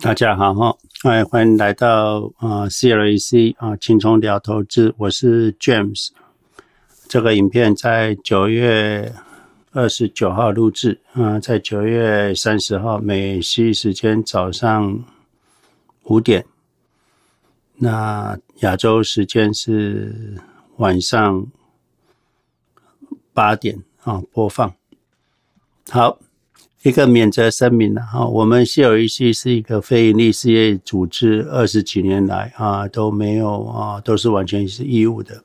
大家好哈，欢迎欢迎来到啊 CLAC 啊青葱聊投资，我是 James。这个影片在九月二十九号录制啊，在九月三十号美西时间早上五点，那亚洲时间是晚上八点啊播放。好。一个免责声明了哈，我们 CLAC 是一个非营利事业组织，二十几年来啊都没有啊，都是完全是义务的，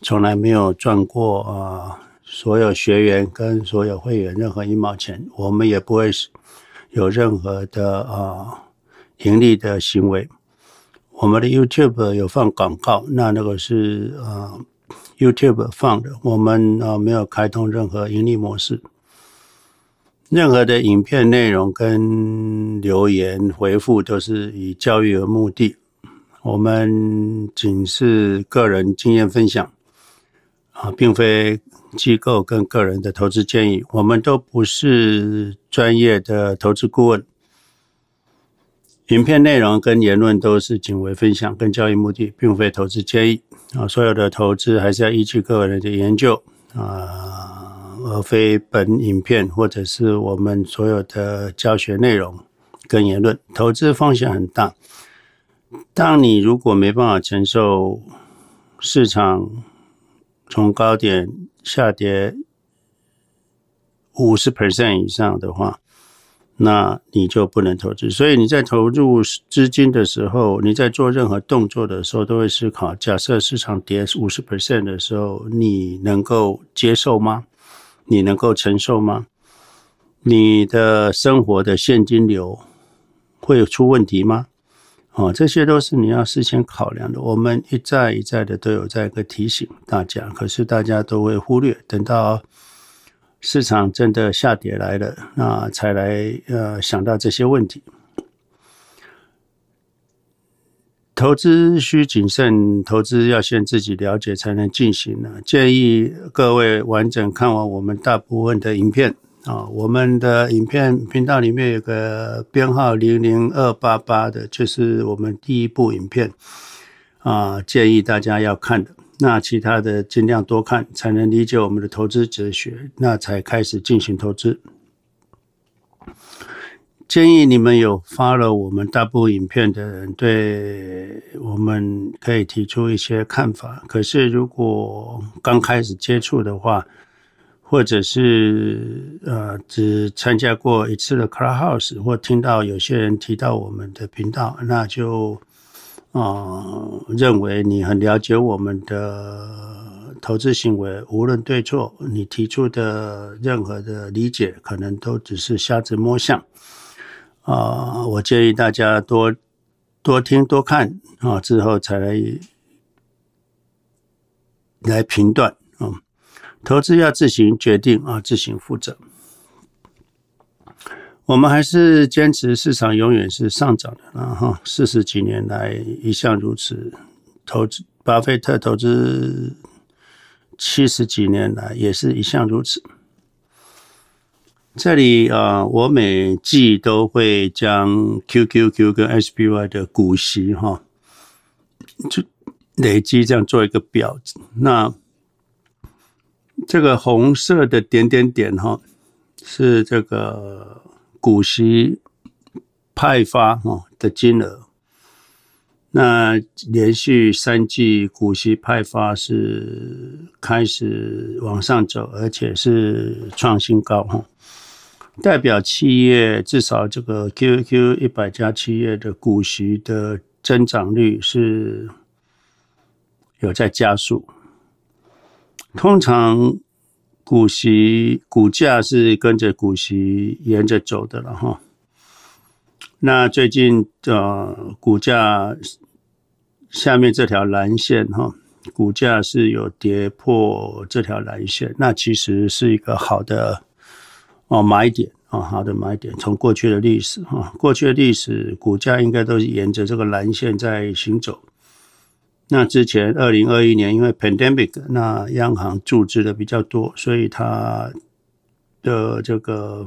从来没有赚过啊所有学员跟所有会员任何一毛钱，我们也不会有任何的啊盈利的行为。我们的 YouTube 有放广告，那那个是啊 YouTube 放的，我们啊没有开通任何盈利模式。任何的影片内容跟留言回复都是以教育为目的，我们仅是个人经验分享，啊，并非机构跟个人的投资建议。我们都不是专业的投资顾问。影片内容跟言论都是仅为分享跟教育目的，并非投资建议。啊，所有的投资还是要依据个人的研究啊。而非本影片或者是我们所有的教学内容跟言论，投资风险很大。当你如果没办法承受市场从高点下跌五十 percent 以上的话，那你就不能投资。所以你在投入资金的时候，你在做任何动作的时候，都会思考：假设市场跌五十 percent 的时候，你能够接受吗？你能够承受吗？你的生活的现金流会有出问题吗？哦，这些都是你要事先考量的。我们一再一再的都有在一个提醒大家，可是大家都会忽略，等到市场真的下跌来了，那才来呃想到这些问题。投资需谨慎，投资要先自己了解才能进行呢。建议各位完整看完我们大部分的影片啊，我们的影片频道里面有个编号零零二八八的，就是我们第一部影片啊，建议大家要看的。那其他的尽量多看，才能理解我们的投资哲学，那才开始进行投资。建议你们有发了我们大部影片的人，对我们可以提出一些看法。可是如果刚开始接触的话，或者是呃只参加过一次的 Clubhouse，或听到有些人提到我们的频道，那就啊、呃、认为你很了解我们的投资行为，无论对错，你提出的任何的理解，可能都只是瞎子摸象。啊，我建议大家多多听多看啊，之后才来来评断啊。投资要自行决定啊，自行负责。我们还是坚持市场永远是上涨的啊！哈，四十几年来一向如此。投资巴菲特投资七十几年来也是一向如此。这里啊，我每季都会将 QQQ 跟 SPY 的股息哈，就累积这样做一个表。那这个红色的点点点哈，是这个股息派发哈的金额。那连续三季股息派发是开始往上走，而且是创新高哈。代表企业至少这个 Q Q 一百家企业的股息的增长率是有在加速。通常股息股价是跟着股息沿着走的了哈。那最近的股价下面这条蓝线哈，股价是有跌破这条蓝线，那其实是一个好的。哦，买点哦，好的买点。从过去的历史哈，过去的历史股价应该都是沿着这个蓝线在行走。那之前二零二一年因为 pandemic，那央行注资的比较多，所以它的这个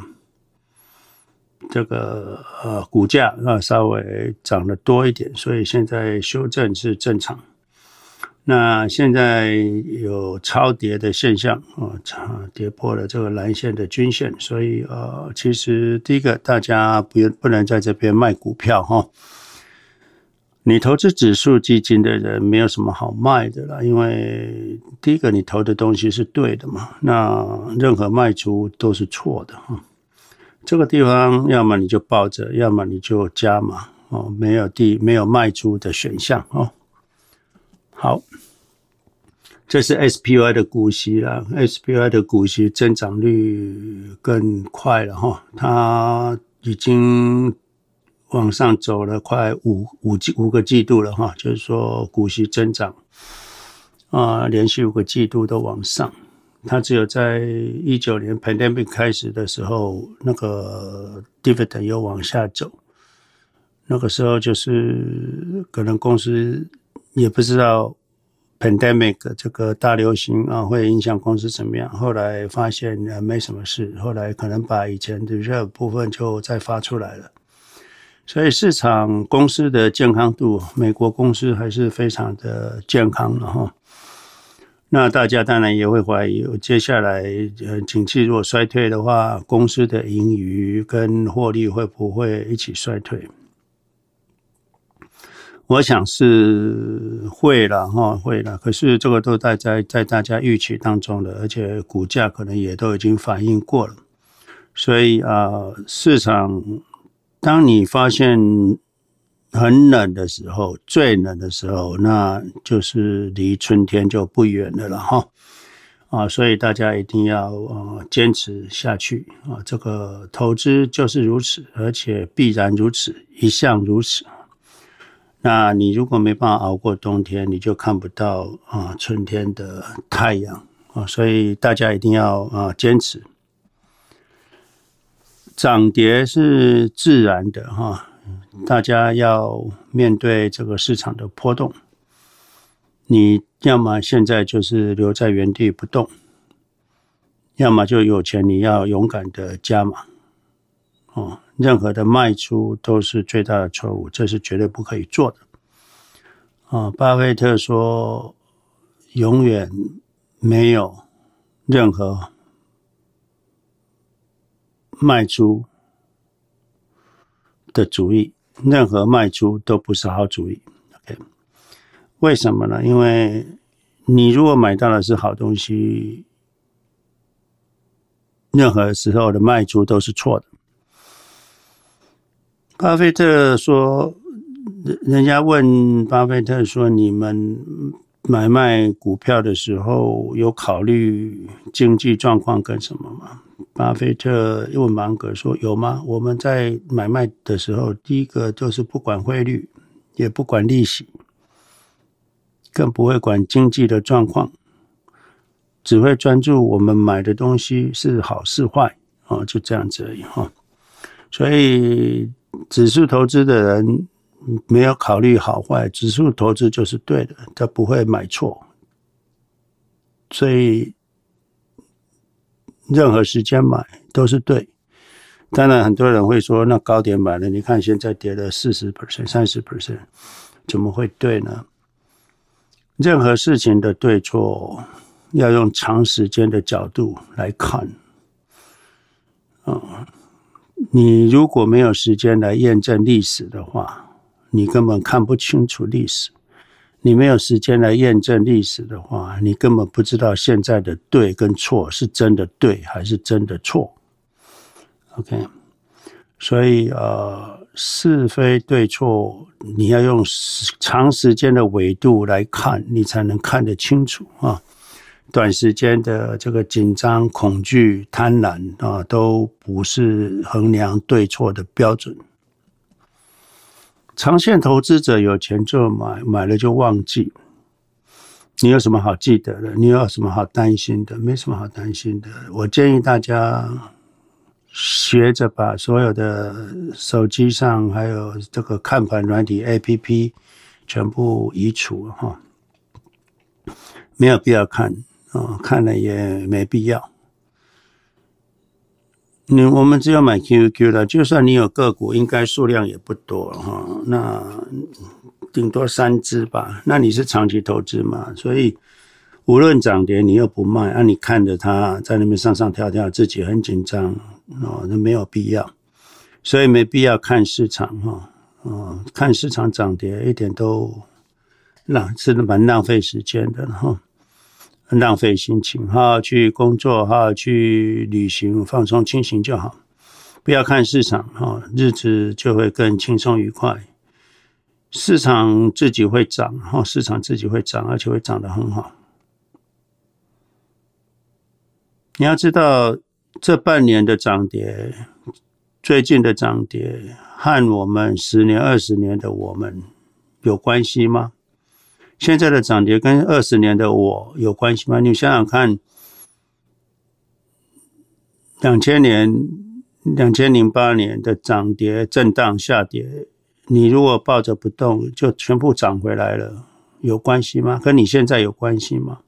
这个呃股价啊稍微涨得多一点，所以现在修正是正常。那现在有超跌的现象啊，跌破了这个蓝线的均线，所以呃，其实第一个大家不不能在这边卖股票哈。你投资指数基金的人没有什么好卖的啦，因为第一个你投的东西是对的嘛，那任何卖出都是错的哈。这个地方要么你就抱着，要么你就加码哦，没有第没有卖出的选项哦。好，这是 SPY 的股息了。SPY 的股息增长率更快了哈，它已经往上走了快五五季五个季度了哈，就是说股息增长啊，连续五个季度都往上。它只有在一九年 pandemic 开始的时候，那个 dividend 又往下走，那个时候就是可能公司。也不知道 pandemic 这个大流行啊会影响公司怎么样。后来发现呃没什么事，后来可能把以前的热部分就再发出来了。所以市场公司的健康度，美国公司还是非常的健康的哈。那大家当然也会怀疑，接下来呃景气如果衰退的话，公司的盈余跟获利会不会一起衰退？我想是会了哈，会了。可是这个都在在在大家预期当中的，而且股价可能也都已经反映过了。所以啊、市场当你发现很冷的时候，最冷的时候，那就是离春天就不远了了哈。啊，所以大家一定要呃坚持下去啊。这个投资就是如此，而且必然如此，一向如此。那你如果没办法熬过冬天，你就看不到啊春天的太阳啊，所以大家一定要啊坚持。涨跌是自然的哈，大家要面对这个市场的波动。你要么现在就是留在原地不动，要么就有钱你要勇敢的加码哦。任何的卖出都是最大的错误，这是绝对不可以做的。啊，巴菲特说，永远没有任何卖出的主意，任何卖出都不是好主意。OK，为什么呢？因为你如果买到的是好东西，任何时候的卖出都是错的。巴菲特说，人家问巴菲特说：“你们买卖股票的时候有考虑经济状况跟什么吗？”巴菲特问芒格说：“有吗？我们在买卖的时候，第一个就是不管汇率，也不管利息，更不会管经济的状况，只会专注我们买的东西是好是坏啊，就这样子而已哈。所以。”指数投资的人没有考虑好坏，指数投资就是对的，他不会买错。所以任何时间买都是对。当然，很多人会说，那高点买了，你看现在跌了四十 percent、三十 percent，怎么会对呢？任何事情的对错要用长时间的角度来看，啊。你如果没有时间来验证历史的话，你根本看不清楚历史。你没有时间来验证历史的话，你根本不知道现在的对跟错是真的对还是真的错。OK，所以呃，是非对错，你要用长时间的维度来看，你才能看得清楚啊。短时间的这个紧张、恐惧、贪婪啊，都不是衡量对错的标准。长线投资者有钱就买，买了就忘记。你有什么好记得的？你有什么好担心的？没什么好担心的。我建议大家学着把所有的手机上还有这个看盘软体 APP 全部移除哈，没有必要看。哦，看了也没必要。你我们只有买 QQQ 了，就算你有个股，应该数量也不多哈。那顶多三只吧。那你是长期投资嘛？所以无论涨跌，你又不卖，那、你看着它在那边上上跳跳，自己很紧张哦，那没有必要。所以没必要看市场哈，哦，看市场涨跌一点都浪，真的蛮浪费时间的哈，浪费心情，好好去工作，好好去旅行，放松清醒就好。不要看市场哈，日子就会更轻松愉快。市场自己会涨哈，市场自己会涨，而且会涨得很好。你要知道，这半年的涨跌。最近的涨跌和我们十年、二十年的我们有关系吗？现在的涨跌跟二十年的我有关系吗？你想想看，两千年、两千零八年的涨跌震荡下跌，你如果抱着不动，就全部涨回来了，有关系吗？跟你现在有关系吗？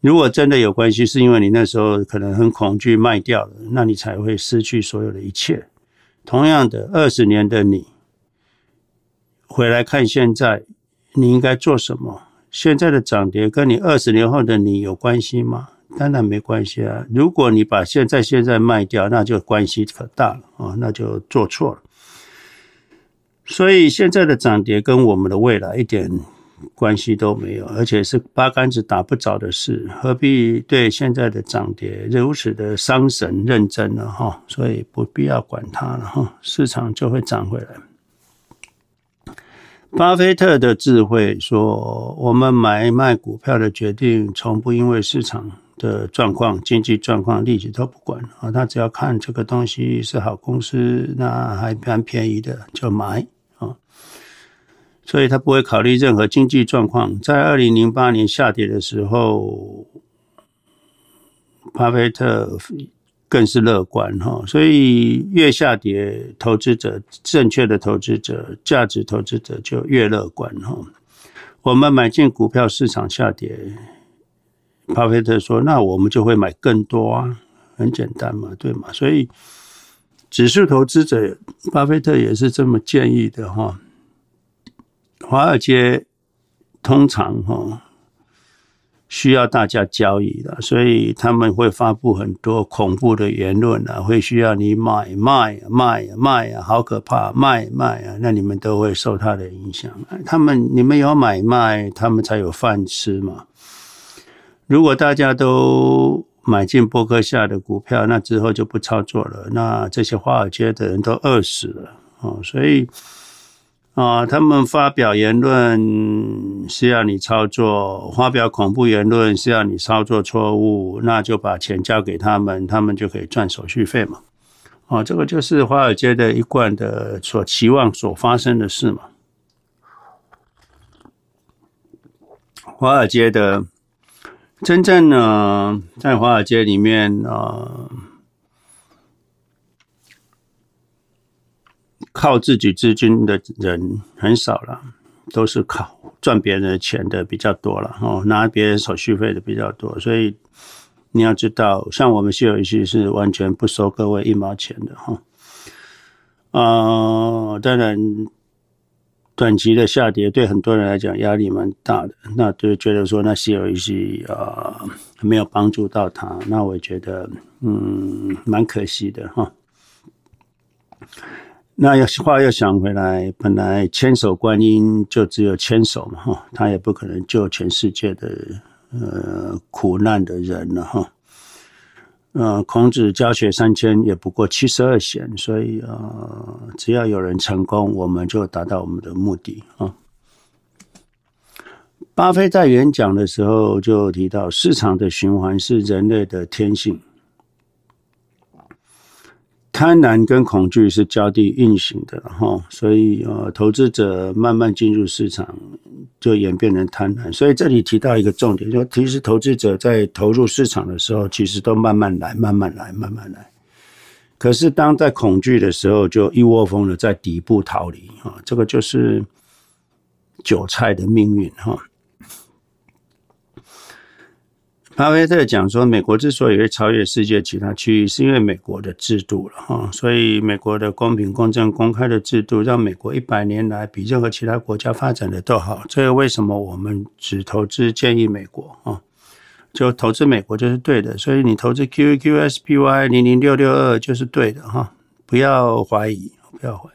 如果真的有关系，是因为你那时候可能很恐惧卖掉了，那你才会失去所有的一切。同样的，二十年的你回来看现在，你应该做什么？现在的涨跌跟你二十年后的你有关系吗？当然没关系啊！如果你把现在现在卖掉，那就关系可大了啊，那就做错了。所以现在的涨跌跟我们的未来一点关系都没有，而且是八竿子打不着的事，何必对现在的涨跌如此的伤神认真呢？哈，所以不必要管它了哈，市场就会涨回来。巴菲特的智慧说：“我们买卖股票的决定，从不因为市场的状况、经济状况、利息都不管啊，他只要看这个东西是好公司，那还蛮便宜的，就买啊。”所以他不会考虑任何经济状况。在二零零八年下跌的时候，巴菲特更是乐观哈。所以越下跌，投资者正确的投资者、价值投资者就越乐观哈。我们买进股票，市场下跌，巴菲特说：“那我们就会买更多啊，很简单嘛，对吗？”所以指数投资者，巴菲特也是这么建议的哈。华尔街通常哈需要大家交易的，所以他们会发布很多恐怖的言论啊，会需要你买卖卖卖啊，好可怕，卖卖啊，那你们都会受他的影响。他们你们有买卖，他们才有饭吃嘛。如果大家都买进波克夏的股票，那之后就不操作了，那这些华尔街的人都饿死了哦，所以。啊，他们发表言论是要你操作，发表恐怖言论是要你操作错误，那就把钱交给他们，他们就可以赚手续费嘛。啊，这个就是华尔街的一贯的所期望所发生的事嘛。华尔街的真正呢，在华尔街里面啊。靠自己资金的人很少了，都是靠赚别人的钱的比较多了哦，拿别人手续费的比较多，所以你要知道，像我们西游一些是完全不收各位一毛钱的哈。啊、当然短期的下跌对很多人来讲压力蛮大的，那就觉得说那西游一些啊没有帮助到他，那我觉得嗯蛮可惜的哈。那要话又想回来，本来千手观音就只有千手嘛哈，他也不可能救全世界的呃苦难的人了哈。呃，孔子教学三千也不过七十二贤，所以呃，只要有人成功，我们就达到我们的目的啊。巴菲在演讲的时候就提到，市场的循环是人类的天性。贪婪跟恐惧是交替运行的哈，所以呃，投资者慢慢进入市场，就演变成贪婪。所以这里提到一个重点，就其实投资者在投入市场的时候，其实都慢慢来，慢慢来，慢慢来。可是当在恐惧的时候，就一窝蜂的在底部逃离哈，这个就是韭菜的命运哈。巴菲特讲说，美国之所以会超越世界其他区域，是因为美国的制度了哈。所以，美国的公平、公正、公开的制度，让美国一百年来比任何其他国家发展的都好。这个为什么我们只投资建议美国啊？就投资美国就是对的。所以，你投资 QQSPY 零零六六二就是对的哈，不要怀疑，不要怀疑。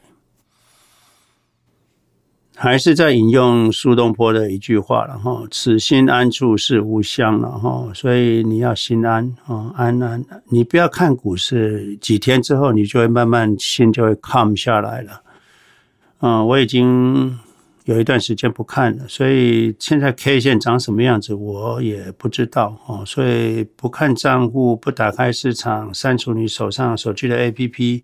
还是在引用苏东坡的一句话了哈，此心安处是吾乡了哈，所以你要心安啊，安安，你不要看股市，几天之后你就会慢慢心就会 calm 下来了。嗯，我已经有一段时间不看了，所以现在 K 线长什么样子我也不知道哦，所以不看账户，不打开市场，删除你手上手机的 APP。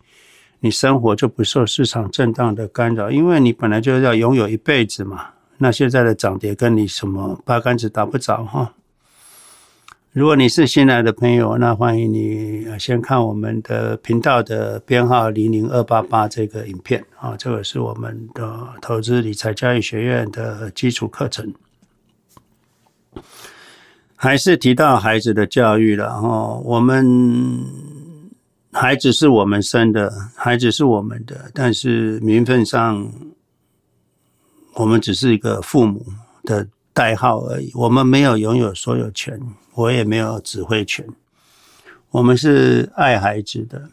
你生活就不受市场震荡的干扰，因为你本来就要拥有一辈子嘛。那现在的涨跌跟你什么八竿子打不着哈。如果你是新来的朋友，那欢迎你先看我们的频道的编号零零二八八这个影片啊，这个是我们的投资理财教育学院的基础课程。还是提到孩子的教育了哈，我们。孩子是我们生的，孩子是我们的，但是名分上，我们只是一个父母的代号而已。我们没有拥有所有权，我也没有指挥权。我们是爱孩子的。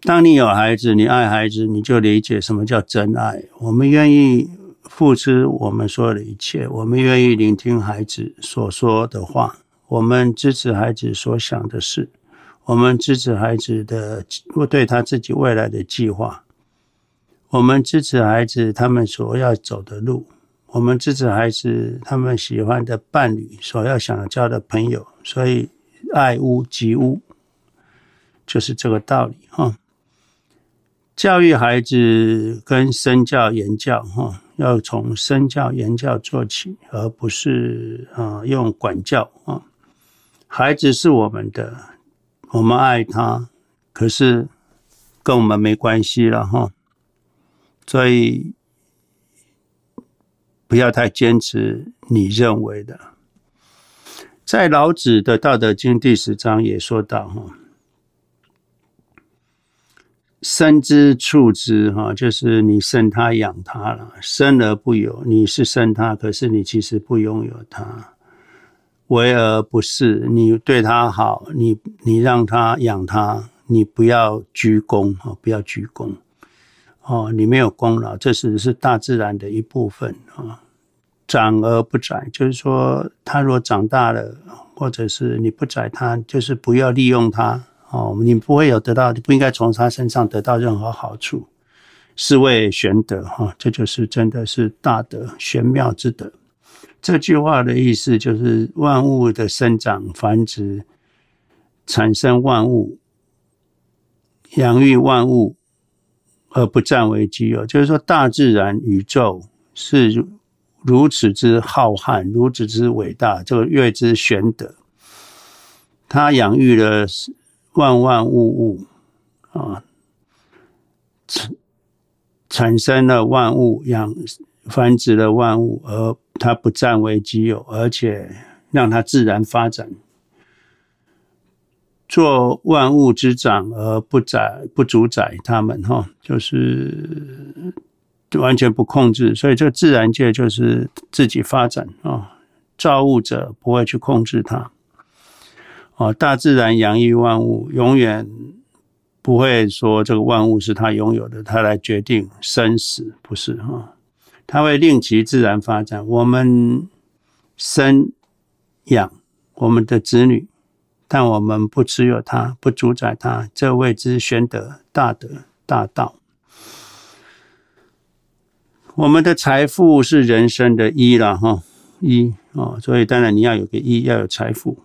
当你有孩子，你爱孩子，你就理解什么叫真爱。我们愿意付出我们所有的一切，我们愿意聆听孩子所说的话，我们支持孩子所想的事。我们支持孩子的，对他自己未来的计划。我们支持孩子他们所要走的路。我们支持孩子他们喜欢的伴侣，所要想交的朋友。所以，爱屋及乌，就是这个道理哈。教育孩子跟身教言教哈，要从身教言教做起，而不是啊用管教啊。孩子是我们的。我们爱他，可是跟我们没关系了哈。所以不要太坚持你认为的。在老子的《道德经》第十章也说到哈：“生之畜之哈，就是你生他养他了，生而不有，你是生他，可是你其实不拥有他。”为而不是，你对他好，你你让他养他，你不要鞠躬啊，不要鞠躬哦，你没有功劳，这是是大自然的一部分啊。长而不宰，就是说他若长大了，或者是你不宰他，就是不要利用他哦，你不会有得到，你不应该从他身上得到任何好处，是谓玄德哈，这就是真的是大德玄妙之德。这句话的意思就是，万物的生长、繁殖、产生万物、养育万物，而不占为己有。就是说，大自然、宇宙是如此之浩瀚，如此之伟大，这个谓之玄德。它养育了万万物物啊，产产生了万物，养繁殖了万物，而它不占为己有，而且让它自然发展，做万物之长而不宰不主宰他们，哈，就是完全不控制。所以这个自然界就是自己发展啊，造物者不会去控制它。哦，大自然养育万物，永远不会说这个万物是他拥有的，他来决定生死，不是哈。它会令其自然发展。我们生养我们的子女，但我们不持有它，不主宰它，这谓之玄德、大德、大道。我们的财富是人生的一了哈，一哦，所以当然你要有个一，要有财富。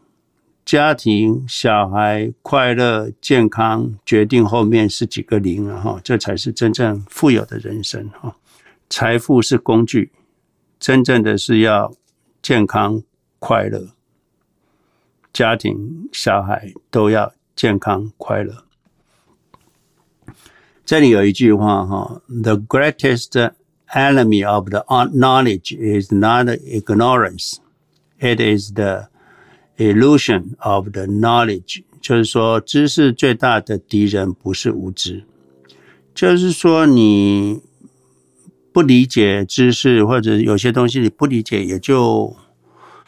家庭、小孩快乐、健康，决定后面是几个零了哈，这才是真正富有的人生哈。财富是工具，真正的是要健康、快乐，家庭、小孩都要健康、快乐。这里有一句话哈：“The greatest enemy of the knowledge is not ignorance; it is the illusion of the knowledge，就是说知识最大的敌人不是无知，就是说你不理解知识或者有些东西你不理解也就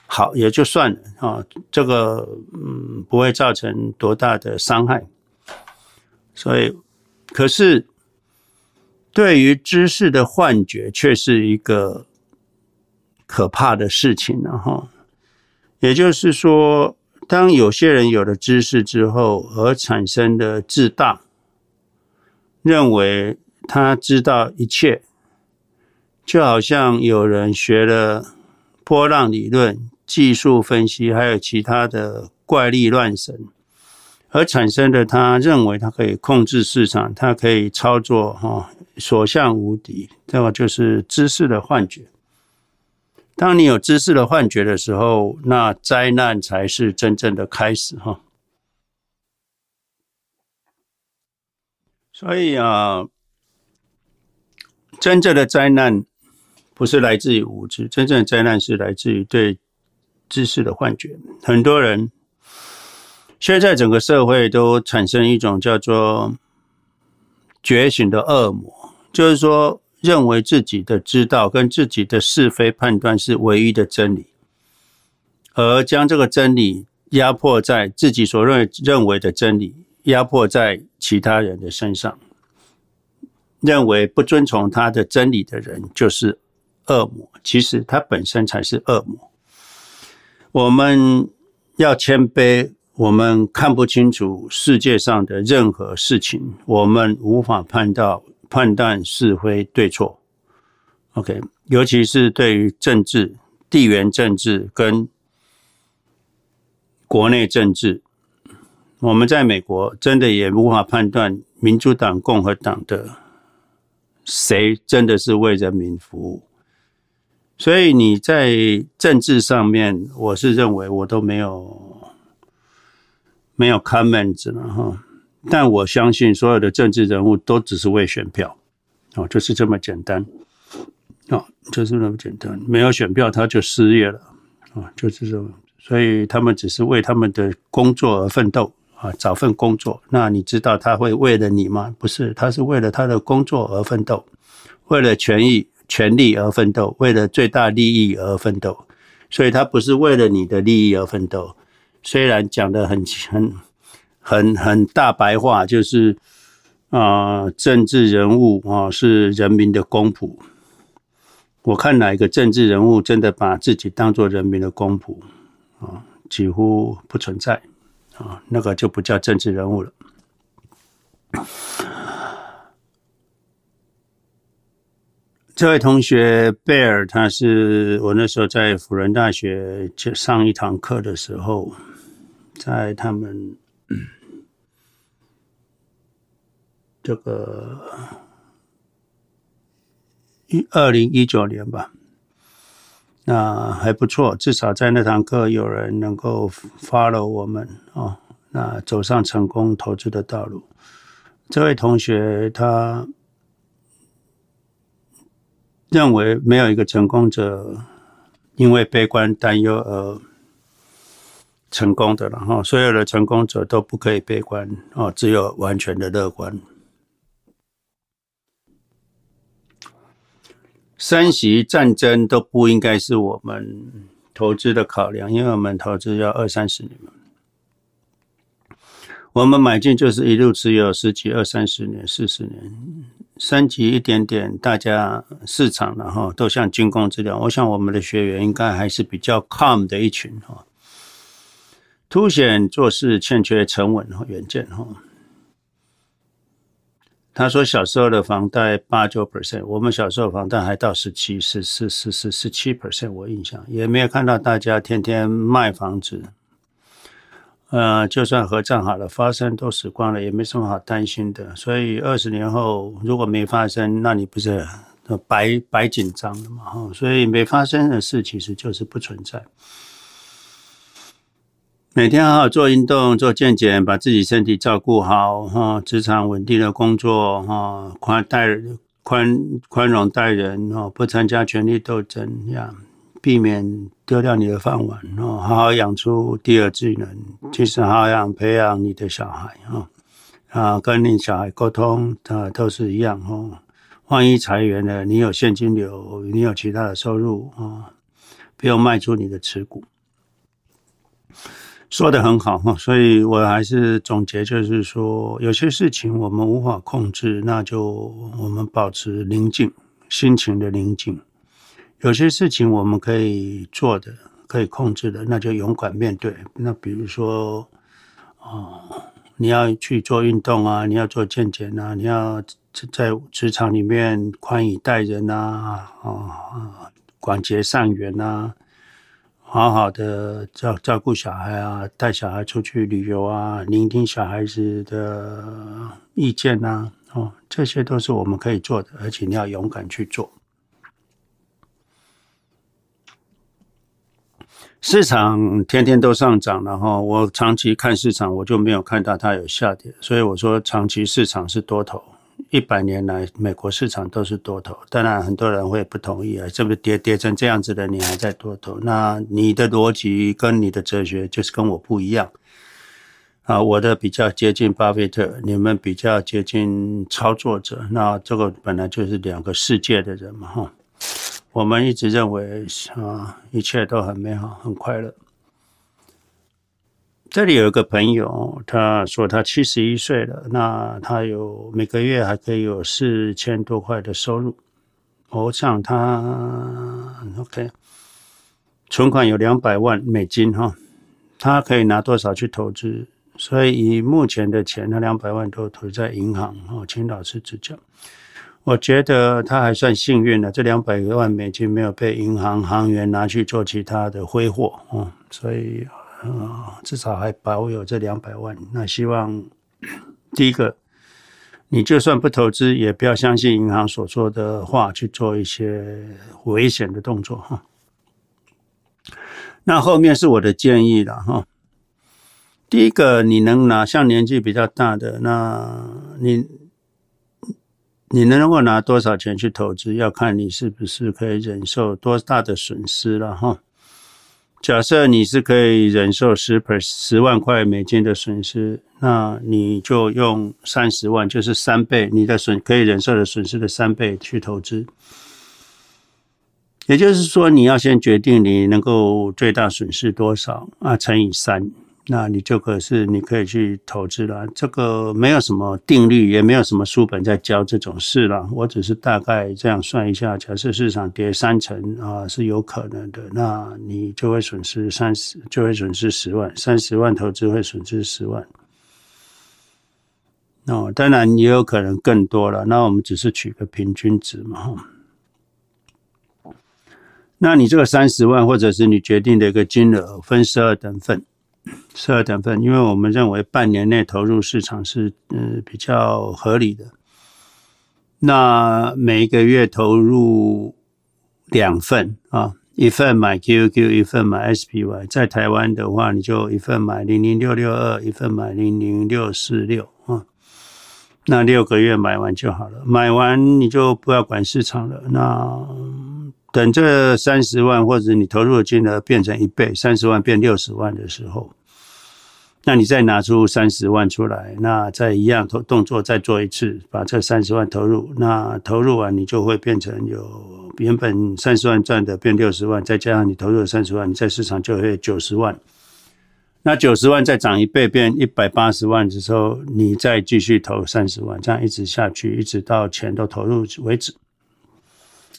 好，也就算了啊，这个嗯不会造成多大的伤害，所以可是。对于知识的幻觉，却是一个可怕的事情了哈。也就是说，当有些人有了知识之后，而产生的自大，认为他知道一切，就好像有人学了波浪理论、技术分析，还有其他的怪力乱神。而产生的，他认为他可以控制市场，他可以操作，哈，所向无敌，这个就是知识的幻觉。当你有知识的幻觉的时候，那灾难才是真正的开始，哈。所以啊，真正的灾难不是来自于无知，真正的灾难是来自于对知识的幻觉。很多人。现在整个社会都产生一种叫做觉醒的恶魔，就是说认为自己的知道跟自己的是非判断是唯一的真理，而将这个真理压迫在自己所认认为的真理压迫在其他人的身上，认为不遵从他的真理的人就是恶魔，其实他本身才是恶魔。我们要谦卑。我们看不清楚世界上的任何事情，我们无法判到判断是非对错。OK，尤其是对于政治、地缘政治跟国内政治，我们在美国真的也无法判断民主党、共和党的谁真的是为人民服务。所以你在政治上面，我是认为我都没有。没有 comments 了哈，但我相信所有的政治人物都只是为选票，哦，就是这么简单，哦，就是那么简单，没有选票他就失业了，啊，就是这么，所以他们只是为他们的工作而奋斗啊，找份工作。那你知道他会为了你吗？不是，他是为了他的工作而奋斗，为了权益、权利而奋斗，为了最大利益而奋斗，所以他不是为了你的利益而奋斗。虽然讲的很很很很大白话，就是啊、政治人物啊、是人民的公仆。我看哪一个政治人物真的把自己当作人民的公仆啊、几乎不存在啊、那个就不叫政治人物了。这位同学贝尔，他是我那时候在辅仁大学上一堂课的时候。在他们这个一二零一九年吧，那还不错，至少在那堂课有人能够 follow 我们哦，那走上成功投资的道路。这位同学他认为没有一个成功者因为悲观担忧而。成功的了哈，所有的成功者都不可以悲观哦，只有完全的乐观。升息、战争都不应该是我们投资的考量，因为我们投资要二三十年。我们买进就是一路持有十几、二三十年、四十年，升级一点点，大家市场然后都像军工之料。我想我们的学员应该还是比较 calm 的一群哈。凸显做事欠缺沉稳和远见哈。他说小时候的房贷八九 percent，我们小时候房贷还到十七、十四、十四、十七 percent，我印象也没有看到大家天天卖房子。呃，就算核战好了，发生都死光了，也没什么好担心的。所以二十年后如果没发生，那你不是白白紧张了嘛？哈，所以没发生的事其实就是不存在。每天好好做运动、做健检，把自己身体照顾好哈。职场稳定的工作哈，宽待宽宽容待人哈，不参加权力斗争呀，避免丢掉你的饭碗哦，好好养出第二技能，其实好好养培养你的小孩啊啊，跟你小孩沟通啊，都是一样哦。万一裁员了，你有现金流，你有其他的收入啊，不用卖出你的持股。说得很好哈，所以我还是总结，就是说，有些事情我们无法控制，那就我们保持宁静，心情的宁静；有些事情我们可以做的、可以控制的，那就勇敢面对。那比如说，啊，你要去做运动啊，你要做健检啊，你要在职场里面宽以待人啊，啊，广结善缘啊。好好的照照顾小孩啊，带小孩出去旅游啊，聆听小孩子的意见啊，哦，这些都是我们可以做的，而且你要勇敢去做。市场天天都上涨，然后我长期看市场，我就没有看到它有下跌，所以我说长期市场是多头。一百年来，美国市场都是多头。当然，很多人会不同意啊，这不跌跌成这样子的，你还在多头？那你的逻辑跟你的哲学就是跟我不一样啊。我的比较接近巴菲特，你们比较接近操作者。那这个本来就是两个世界的人嘛，哈。我们一直认为啊，一切都很美好，很快乐。这里有一个朋友，他说他七十一岁了，那他有每个月还可以有四千多块的收入。我想他 OK，存款有两百万美金哈，他可以拿多少去投资？所以以目前的钱，那两百万都投在银行哦，请老师指教。我觉得他还算幸运的，这两百万美金没有被银行行员拿去做其他的挥霍哦，所以。啊、至少还保有这两百万。那希望第一个，你就算不投资，也不要相信银行所说的话去做一些危险的动作哈。那后面是我的建议了哈。第一个，你能拿像年纪比较大的，那你你能够拿多少钱去投资，要看你是不是可以忍受多大的损失了哈。假设你是可以忍受十 p 十万块美金的损失，那你就用三十万，就是三倍你的损可以忍受的损失的三倍去投资。也就是说，你要先决定你能够最大损失多少啊，乘以三。那你就可是你可以去投资了，这个没有什么定律，也没有什么书本在教这种事了。我只是大概这样算一下，假设市场跌三成啊是有可能的，那你就会损失三十，就会损失十万，三十万投资会损失十万。哦，当然也有可能更多了。那我们只是取个平均值嘛。那你这个三十万，或者是你决定的一个金额，分十二等份。十二等份，因为我们认为半年内投入市场是嗯比较合理的。那每一个月投入两份啊，一份买 QQ，一份买 SPY。在台湾的话，你就一份买零零六六二，一份买零零六四六啊。那六个月买完就好了，买完你就不要管市场了。那等这三十万或者你投入的金额变成一倍，三十万变六十万的时候。那你再拿出三十万出来，那再一样投动作再做一次，把这三十万投入。那投入完，你就会变成有原本三十万赚的变六十万，再加上你投入三十万，你在市场就会九十万。那九十万再涨一倍变一百八十万的时候，你再继续投三十万，这样一直下去，一直到钱都投入为止。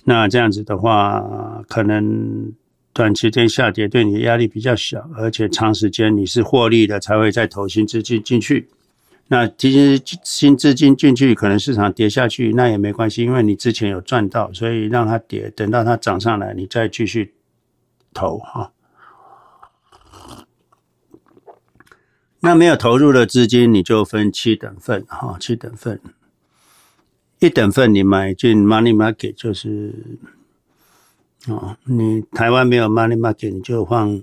那这样子的话，可能。短期间下跌对你的压力比较小，而且长时间你是获利的，才会再投新资金进去。那提前新资金进去，可能市场跌下去，那也没关系，因为你之前有赚到，所以让它跌，等到它涨上来，你再继续投哈。那没有投入的资金，你就分七等份哈，七等份。一等份你买进 money market 就是。哦，你台湾没有 money market，你就放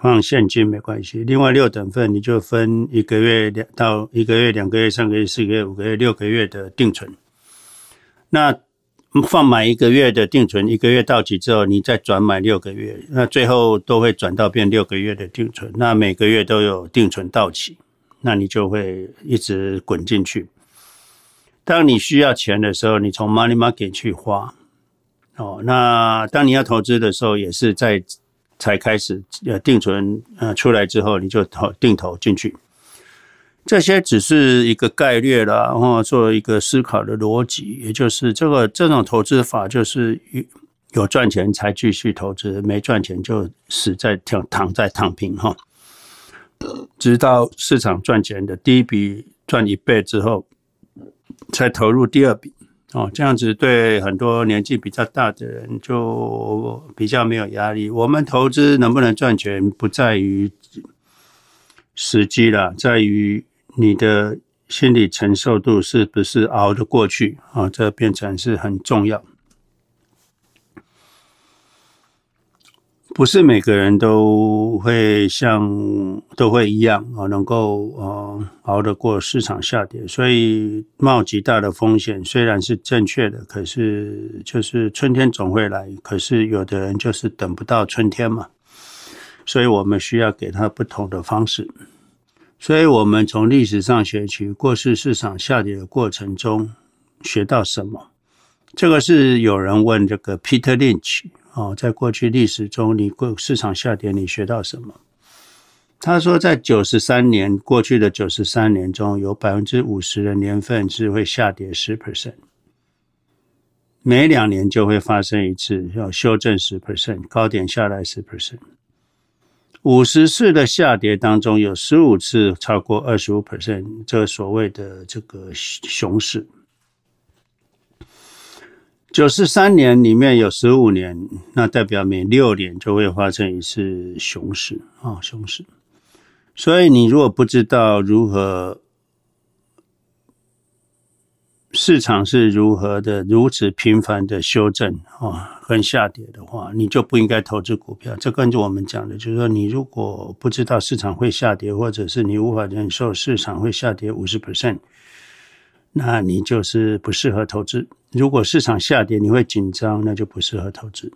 放现金没关系。另外六等份你就分一个月两到一个月、两个月、三个月、四个月、五个月、六个月的定存。那放满一个月的定存，一个月到期之后，你再转买六个月，那最后都会转到变六个月的定存。那每个月都有定存到期，那你就会一直滚进去。当你需要钱的时候，你从 money market 去花。哦，那当你要投资的时候，也是在才开始呃定存呃出来之后，你就投定投进去。这些只是一个概略啦，然后做一个思考的逻辑，也就是这个这种投资法，就是有赚钱才继续投资，没赚钱就死在躺躺在躺平哈，直到市场赚钱的第一笔赚一倍之后，才投入第二笔哦，这样子对很多年纪比较大的人就比较没有压力。我们投资能不能赚钱，不在于时机了，在于。你的心理承受度是不是熬得过去啊？这变成是很重要。不是每个人都会像都会一样啊，能够呃熬得过市场下跌。所以冒极大的风险虽然是正确的，可是就是春天总会来。可是有的人就是等不到春天嘛，所以我们需要给他不同的方式。所以我们从历史上学习过去市场下跌的过程中学到什么？这个是有人问这个 Peter Lynch 哦，在过去历史中，你过市场下跌，你学到什么？他说，在九十三年过去的九十三年中，有百分之五十的年份是会下跌十 percent，每两年就会发生一次要修正十 percent，高点下来十 percent。五十次的下跌当中，有十五次超过二十五 percent，这所谓的这个熊市。九十三年里面有十五年，那代表每六年就会发生一次熊市啊，熊市。所以你如果不知道如何。市场是如何的如此频繁的修正啊，跟下跌的话，你就不应该投资股票。这跟着我们讲的，就是说，你如果不知道市场会下跌，或者是你无法忍受市场会下跌五十 percent，那你就是不适合投资。如果市场下跌你会紧张，那就不适合投资。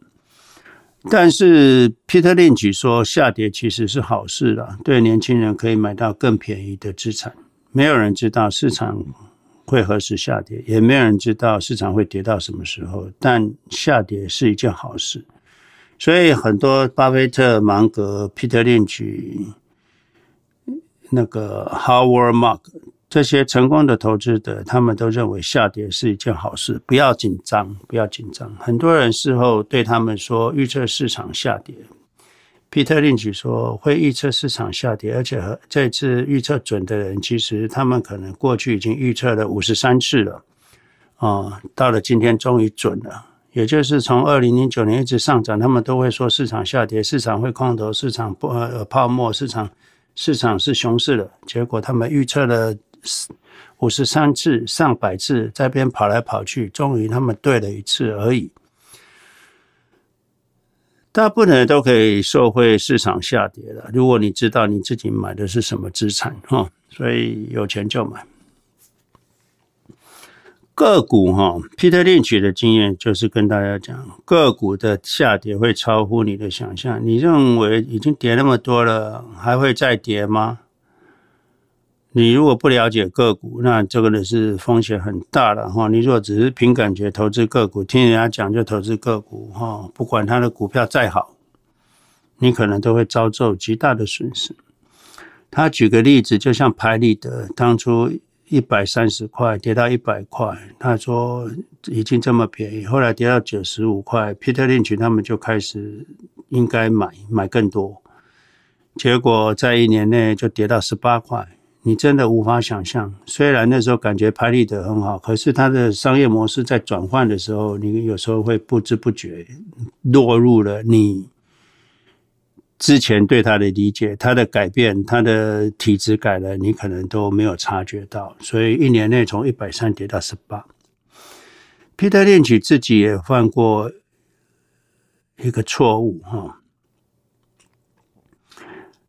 但是 Peter Lynch 说，下跌其实是好事了，对年轻人可以买到更便宜的资产。没有人知道市场。会何时下跌，也没有人知道市场会跌到什么时候。但下跌是一件好事，所以很多巴菲特、芒格、Peter Lynch、那个 Howard Mark 这些成功的投资者，他们都认为下跌是一件好事，不要紧张，不要紧张。很多人事后对他们说，预测市场下跌。Peter Lynch 说会预测市场下跌，而且和这次预测准的人，其实他们可能过去已经预测了五十三次了，啊，到了今天终于准了。也就是从二零零九年一直上涨，他们都会说市场下跌，市场会空头，市场不呃泡沫，市场市场是熊市了。结果他们预测了五十三次、上百次，在边跑来跑去，终于他们对了一次而已。大部分人都可以受惠市场下跌的，如果你知道你自己买的是什么资产哈，所以有钱就买个股哈。Peter Lynch 的经验就是跟大家讲，个股的下跌会超乎你的想象。你认为已经跌那么多了，还会再跌吗？你如果不了解个股，那这个呢是风险很大的哈。你如果只是凭感觉投资个股，听人家讲就投资个股哈，不管他的股票再好，你可能都会遭受极大的损失。他举个例子，就像拍立得，当初一百三十块跌到一百块，他说已经这么便宜，后来跌到九十五块，Peter Lynch 他们就开始应该买买更多，结果在一年内就跌到十八块。你真的无法想象，虽然那时候感觉拍立得很好，可是它的商业模式在转换的时候，你有时候会不知不觉落入了你之前对它的理解，它的改变，它的体质改了，你可能都没有察觉到，所以一年内从一百三跌到十八。Peter Lynch 自己也犯过一个错误，哈。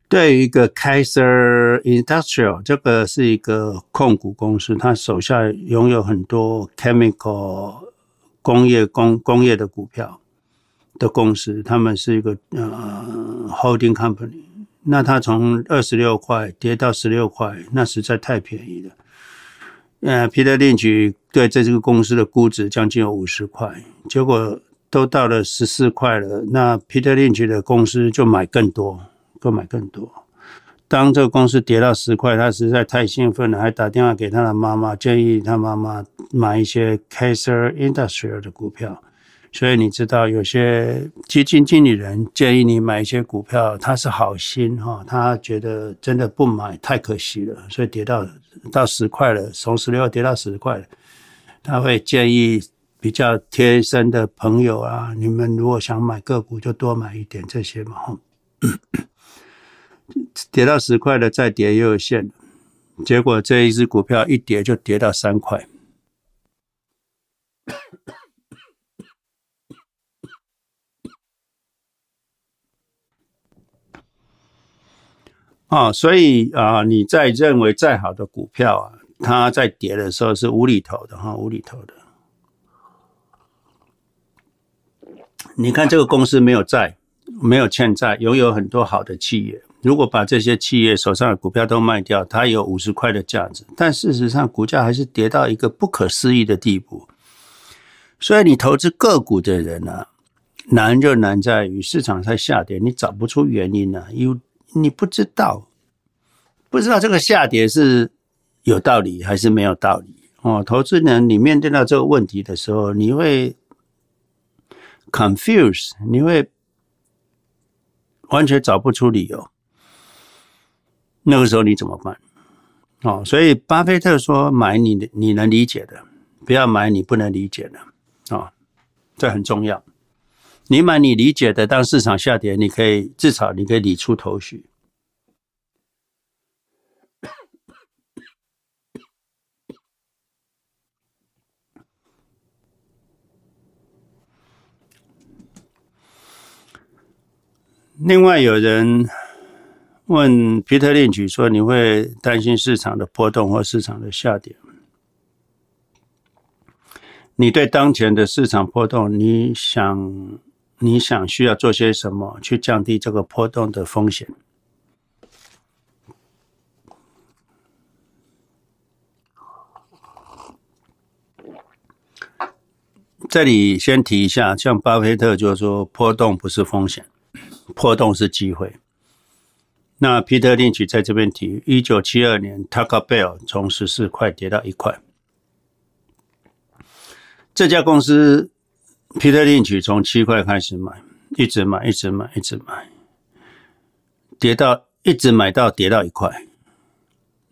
对于一个 Kaiser Industrial，这个是一个控股公司，它手下拥有很多 chemical 工业工工业的股票的公司，他们是一个呃 holding company。那它从二十六块跌到十六块，那实在太便宜了。呃，Peter Lynch 对这这个公司的估值将近有五十块，结果都到了十四块了，那 Peter Lynch 的公司就买更多，购买更多。当这个公司跌到十块，他实在太兴奋了，还打电话给他的妈妈，建议他妈妈买一些 Kaiser Industrial 的股票。所以你知道，有些基金经理人建议你买一些股票，他是好心哈，他觉得真的不买太可惜了，所以跌到到十块了，从十六跌到十块了，他会建议比较贴身的朋友啊，你们如果想买个股，就多买一点这些嘛哈。跌到十块了，再跌也有限。结果这一只股票一跌就跌到三块。啊，所以啊，你再认为再好的股票啊，它在跌的时候是无厘头的哈，无厘头的。你看这个公司没有债，没有欠债，拥有很多好的企业。如果把这些企业手上的股票都卖掉，它有五十块的价值，但事实上股价还是跌到一个不可思议的地步。所以你投资个股的人呢、啊，难就难在于市场在下跌，你找不出原因呢、啊，因为你不知道，不知道这个下跌是有道理还是没有道理哦。投资人，你面对到这个问题的时候，你会 confuse，你会完全找不出理由。那个时候你怎么办？哦，所以巴菲特说：“买你你能理解的，不要买你不能理解的。”哦，这很重要。你买你理解的，当市场下跌，你可以至少你可以理出头绪。另外有人。问皮特林奇说：“你会担心市场的波动或市场的下跌？你对当前的市场波动，你想你想需要做些什么去降低这个波动的风险？”这里先提一下，像巴菲特就说：“波动不是风险，波动是机会。”那皮特林奇在这边提，一九七二年，Taco Bell 从十四块跌到一块。这家公司，皮特林奇从七块开始买，一直买，一直买，一直买，跌到一直买到跌到一块。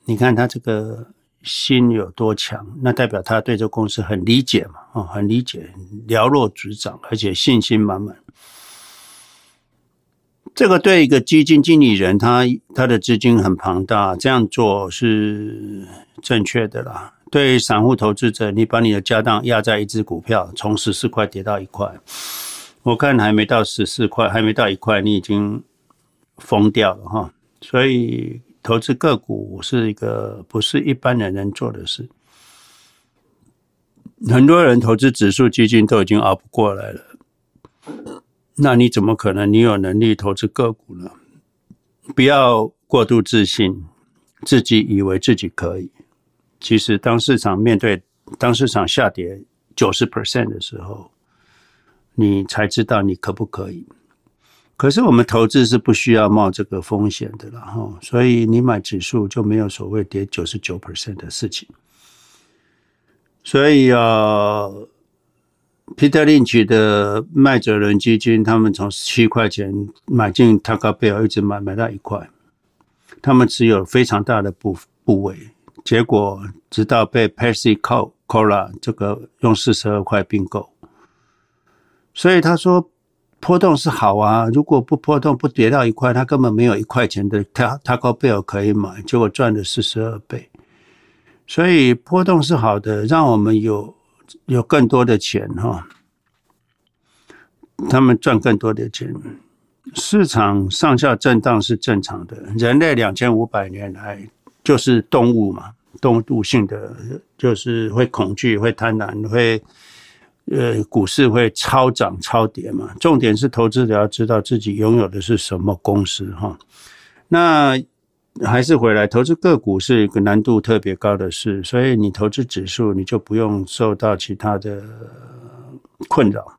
你看他这个心有多强，那代表他对这公司很理解嘛，哦，很理解，了若指掌，而且信心满满。这个对一个基金经理人，他他的资金很庞大，这样做是正确的啦。对散户投资者，你把你的家当压在一只股票，从十四块跌到一块，我看还没到十四块，还没到一块，你已经疯掉了哈。所以投资个股是一个不是一般人能做的事。很多人投资指数基金都已经熬不过来了。那你怎么可能？你有能力投资个股呢？不要过度自信，自己以为自己可以。其实，当市场面对当市场下跌九十 percent 的时候，你才知道你可不可以。可是我们投资是不需要冒这个风险的了哈，所以你买指数就没有所谓跌九十九 percent 的事情。所以啊。Peter Lynch 的麦哲伦基金，他们从七块钱买进 Taco Bell，一直买买到一块，他们持有非常大的部部位，结果直到被 Pepsi Cola 这个用四十二块并购，所以他说波动是好啊，如果不波动不跌到一块，他根本没有一块钱的 Taco Bell 可以买，结果赚了四十二倍，所以波动是好的，让我们有。有更多的钱哈，他们赚更多的钱。市场上下震荡是正常的。人类两千五百年来就是动物嘛，动物性的就是会恐惧、会贪婪、会呃，股市会超涨超跌嘛？重点是投资者要知道自己拥有的是什么公司哈。那还是回来，投资个股是一个难度特别高的事，所以你投资指数，你就不用受到其他的困扰。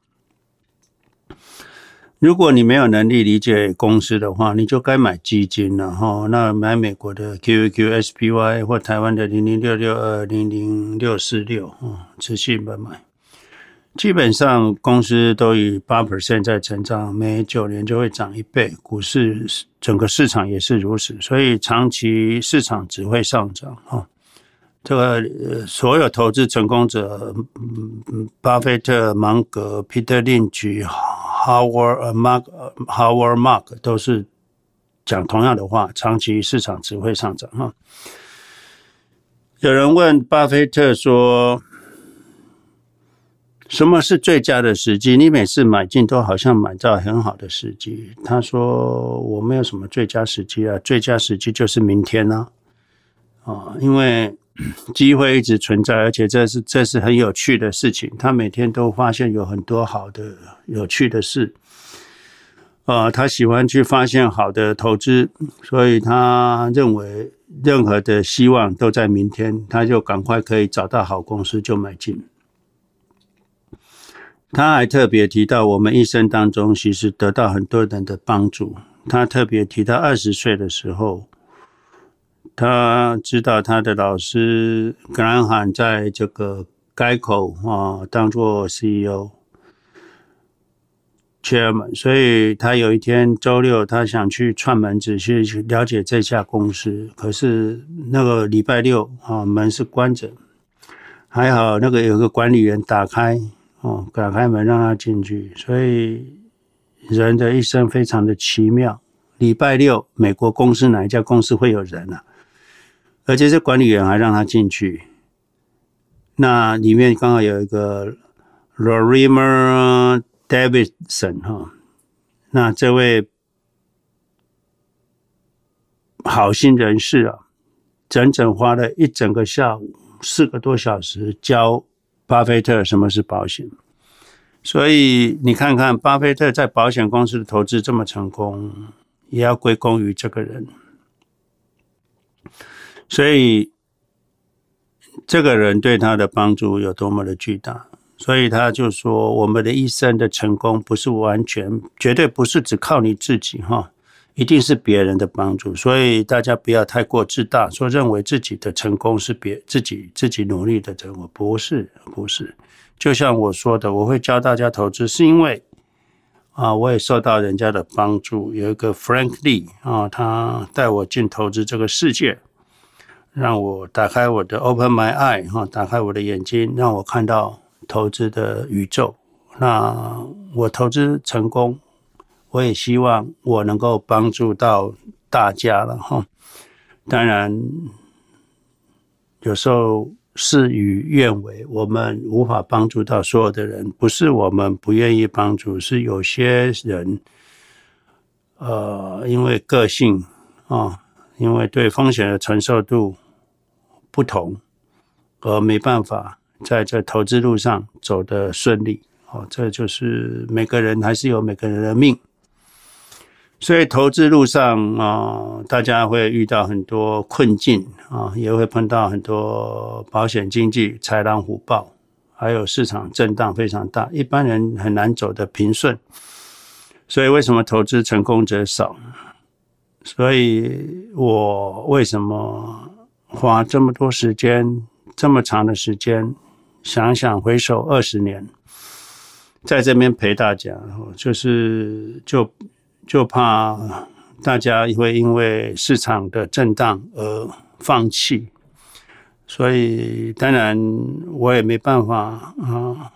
如果你没有能力理解公司的话，你就该买基金了哈。那买美国的 QQ、SPY 或台湾的零零六六二零零六四六啊，持续买买。基本上公司都以八 percent 在成长，每九年就会涨一倍。股市整个市场也是如此，所以长期市场只会上涨哈。这个所有投资成功者，巴菲特、芒格、Peter Lynch、Howard Mark、Howard Mark 都是讲同样的话：长期市场只会上涨哈。有人问巴菲特说：“什么是最佳的时机？你每次买进都好像买到很好的时机。”他说：“我没有什么最佳时机啊，最佳时机就是明天呢。”啊，因为。机会一直存在，而且这是这是很有趣的事情。他每天都发现有很多好的、有趣的事。啊、呃，他喜欢去发现好的投资，所以他认为任何的希望都在明天，他就赶快可以找到好公司就买进。他还特别提到，我们一生当中其实得到很多人的帮助。他特别提到二十岁的时候。他知道他的老师格兰罕在这个 Geico 啊当做 CEO Chairman，所以他有一天周六，他想去串门子去了解这家公司。可是那个礼拜六啊门是关着，还好那个有个管理员打开哦，打开门让他进去。所以人的一生非常的奇妙。礼拜六美国公司哪一家公司会有人啊？而且这管理员还让他进去，那里面刚好有一个 Lorimer Davidson 哈，那这位好心人士啊，整整花了一整个下午四个多小时教巴菲特什么是保险，所以你看看巴菲特在保险公司的投资这么成功，也要归功于这个人。所以，这个人对他的帮助有多么的巨大，所以他就说：我们的一生的成功不是完全，绝对不是只靠你自己哈，一定是别人的帮助。所以大家不要太过自大，说认为自己的成功是别自己自己努力的成果，不是不是。就像我说的，我会教大家投资，是因为啊，我也受到人家的帮助。有一个 Frank Lee 啊，他带我进投资这个世界。让我打开我的 open my eye 哈，打开我的眼睛，让我看到投资的宇宙。那我投资成功，我也希望我能够帮助到大家了哈。当然，有时候事与愿违，我们无法帮助到所有的人，不是我们不愿意帮助，是有些人，呃，因为个性啊，因为对风险的承受度。不同，而没办法在这投资路上走得顺利，哦，这就是每个人还是有每个人的命，所以投资路上啊，大家会遇到很多困境啊，也会碰到很多保险经纪豺狼虎豹，还有市场震荡非常大，一般人很难走得平顺。所以为什么投资成功者少？所以我为什么？花这么多时间，这么长的时间，想想回首二十年，在这边陪大家，就是就就怕大家会因为市场的震荡而放弃，所以当然我也没办法啊，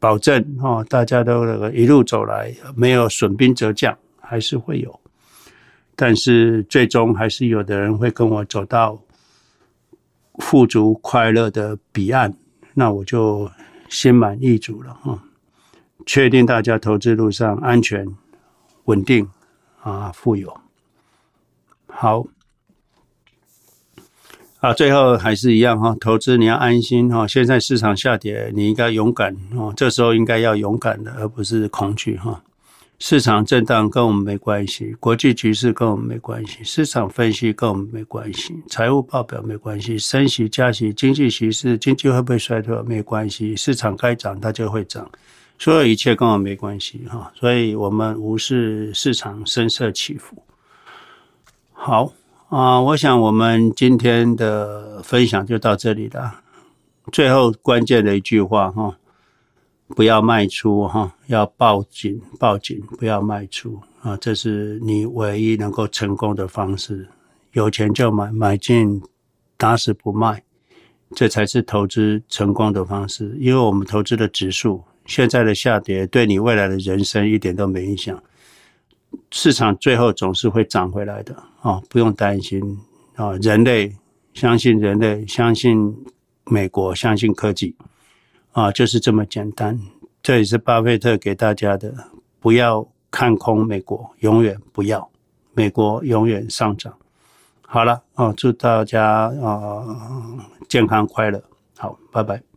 保证哦，大家都那个一路走来没有损兵折将，还是会有，但是最终还是有的人会跟我走到。富足快乐的彼岸，那我就心满意足了哈。确定大家投资路上安全、稳定啊，富有。好啊，最后还是一样哈，投资你要安心哈。现在市场下跌，你应该勇敢哦。这时候应该要勇敢的，而不是恐惧哈。市场震荡跟我们没关系，国际局势跟我们没关系，市场分析跟我们没关系，财务报表没关系，升息加息、经济形势、经济会不会衰退没关系，市场该涨它就会涨，所有一切跟我没关系哈。所以我们无视市场声色起伏。好。啊，我想我们今天的分享就到这里了。最后关键的一句话哈，不要卖出哈，要抱紧抱紧，不要卖出啊，这是你唯一能够成功的方式。有钱就买，买进打死不卖，这才是投资成功的方式。因为我们投资的指数现在的下跌，对你未来的人生一点都没影响。市场最后总是会涨回来的啊，不用担心啊！人类相信人类，相信美国，相信科技啊，就是这么简单。这也是巴菲特给大家的：不要看空美国，永远不要，美国永远上涨。好了啊，祝大家啊健康快乐，好，拜拜。